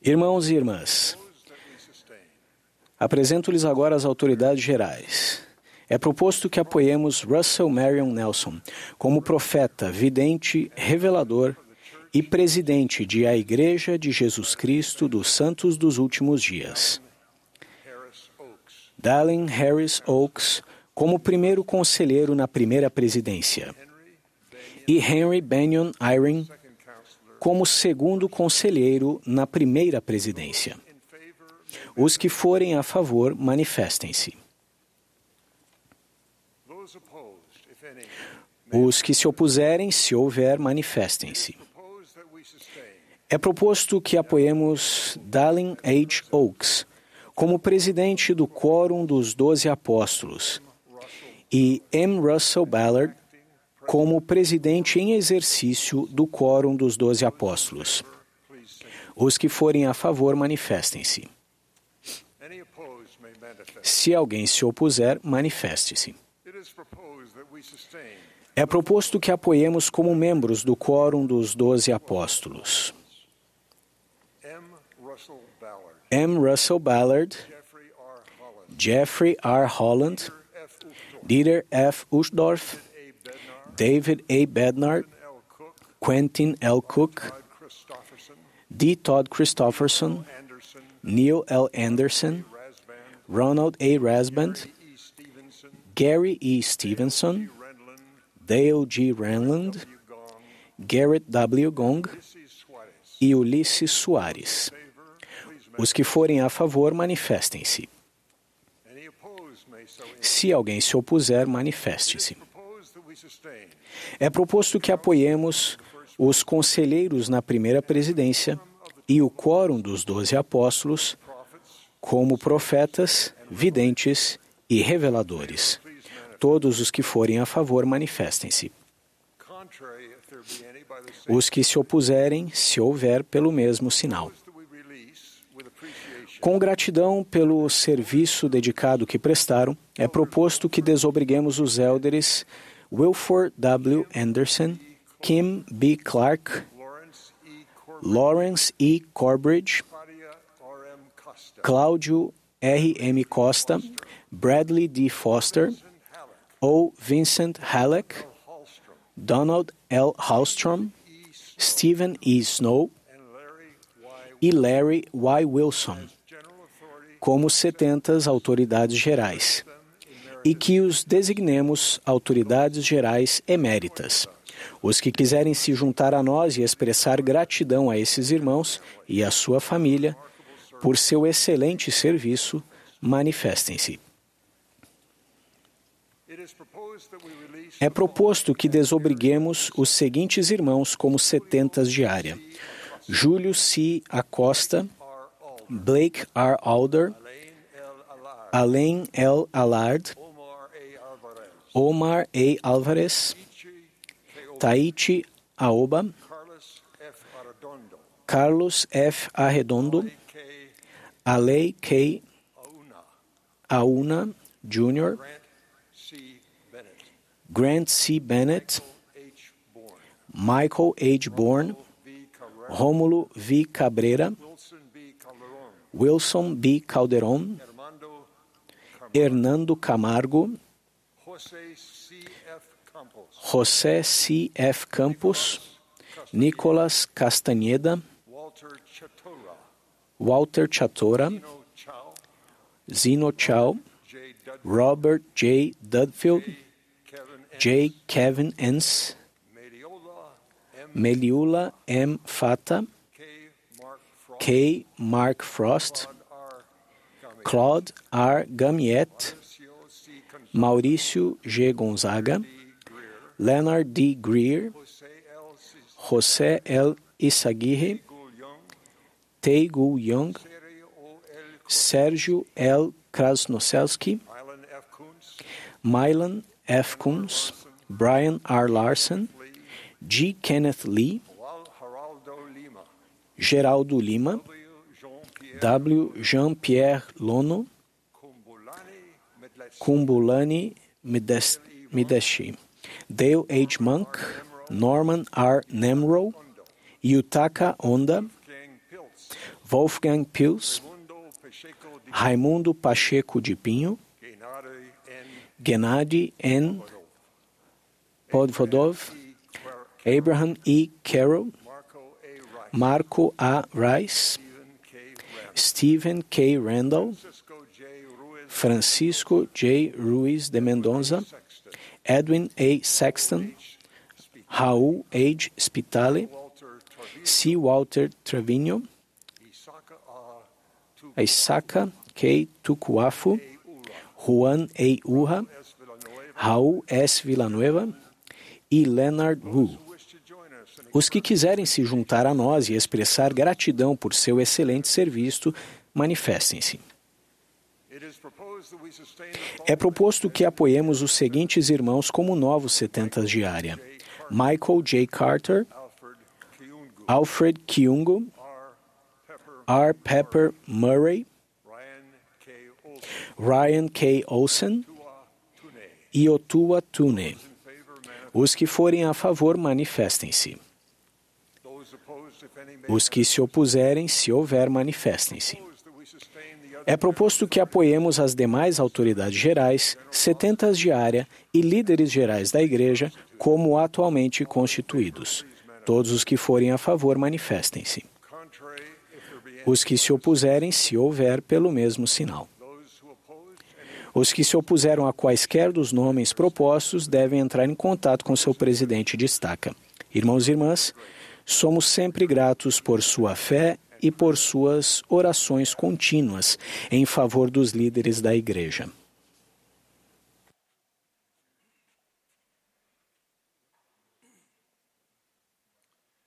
Irmãos e irmãs, apresento-lhes agora as autoridades gerais. É proposto que apoiemos Russell Marion Nelson como profeta, vidente, revelador e presidente de A Igreja de Jesus Cristo dos Santos dos Últimos Dias. Dallin Harris Oaks como primeiro conselheiro na primeira presidência e Henry Benyon Eyring como segundo conselheiro na primeira presidência. Os que forem a favor, manifestem-se. Os que se opuserem, se houver, manifestem-se. É proposto que apoiemos Dallin H. Oaks como presidente do Quórum dos Doze Apóstolos e M. Russell Ballard como presidente em exercício do Quórum dos Doze Apóstolos. Os que forem a favor, manifestem-se. Se alguém se opuser, manifeste-se. É proposto que apoiemos como membros do Quórum dos Doze Apóstolos M. Russell Ballard, Jeffrey R. Holland, Dieter F. Uchtdorf, David A. Bednar, Quentin L. Cook, D. Todd Christofferson, Neil L. Anderson, Ronald A. Rasband, Gary E. Stevenson, Dale G. Renland, Garrett W. Gong e Ulisses Soares. Os que forem a favor, manifestem-se. Se alguém se opuser, manifeste-se. É proposto que apoiemos os conselheiros na primeira presidência e o quórum dos doze apóstolos como profetas, videntes e reveladores. Todos os que forem a favor manifestem-se. Os que se opuserem, se houver, pelo mesmo sinal. Com gratidão pelo serviço dedicado que prestaram, é proposto que desobriguemos os élderes Wilford W. Anderson, Kim B. Clark, Lawrence E. Corbridge, Cláudio R. M. Costa, Bradley D. Foster, O. Vincent Halleck, Donald L. Hallstrom, Stephen E. Snow e Larry Y. Wilson como setentas autoridades gerais, e que os designemos autoridades gerais eméritas. Os que quiserem se juntar a nós e expressar gratidão a esses irmãos e à sua família por seu excelente serviço, manifestem-se. É proposto que desobriguemos os seguintes irmãos como setentas diária: Júlio C. Acosta, Blake R. Alder, Alain L. Allard, Omar A. Alvarez, Taichi Aoba, Carlos F. Arredondo, Alei K. Auna Jr., Grant C. Bennett, Michael H. Bourne, Rômulo V. Cabreira, Wilson B. Calderon, Hernando Camargo, José C. F. Campos, Nicolas Castaneda, Walter Chatora, Zino Chow, Robert J. Dudfield, J. Kevin Enns, Meliula M. Fata, K. Mark Frost, Claude R. Gamiet, Maurício G. Gonzaga, Leonard D. Greer, José L. Isaguirre, Tae-Gu Young, Sérgio L. Krasnoselski, Mylan F. Kunz, Brian R. Larson, G. Kenneth Lee, Geraldo Lima, W. Jean-Pierre Lono, Kumbulani Mideshi, Dale H. Monk, Norman R. Nemro Yutaka Onda, Wolfgang Pils, Raimundo Pacheco de Pinho, Gennady N. Podvodov, Abraham E. Carroll, Marco A. Rice, Stephen K. Randall, Francisco J. Ruiz de Sexton, Edwin A. Sexton, Raul H. Spitale, C. Walter Trevino, Isaka K. Ura, Juan A. Urra, Raul S. Villanueva e Leonard Wu. Os que quiserem se juntar a nós e expressar gratidão por seu excelente serviço, manifestem-se. É proposto que apoiemos os seguintes irmãos como novos setentas diária: Michael J. Carter, Alfred Kiungo, R. Pepper, Murray, Ryan K. Olsen e Otua Tune. Os que forem a favor, manifestem-se. Os que se opuserem, se houver, manifestem-se. É proposto que apoiemos as demais autoridades gerais, setentas diária e líderes gerais da Igreja, como atualmente constituídos. Todos os que forem a favor, manifestem-se. Os que se opuserem, se houver, pelo mesmo sinal. Os que se opuseram a quaisquer dos nomes propostos devem entrar em contato com seu presidente de estaca. Irmãos e irmãs, somos sempre gratos por sua fé e por suas orações contínuas em favor dos líderes da Igreja.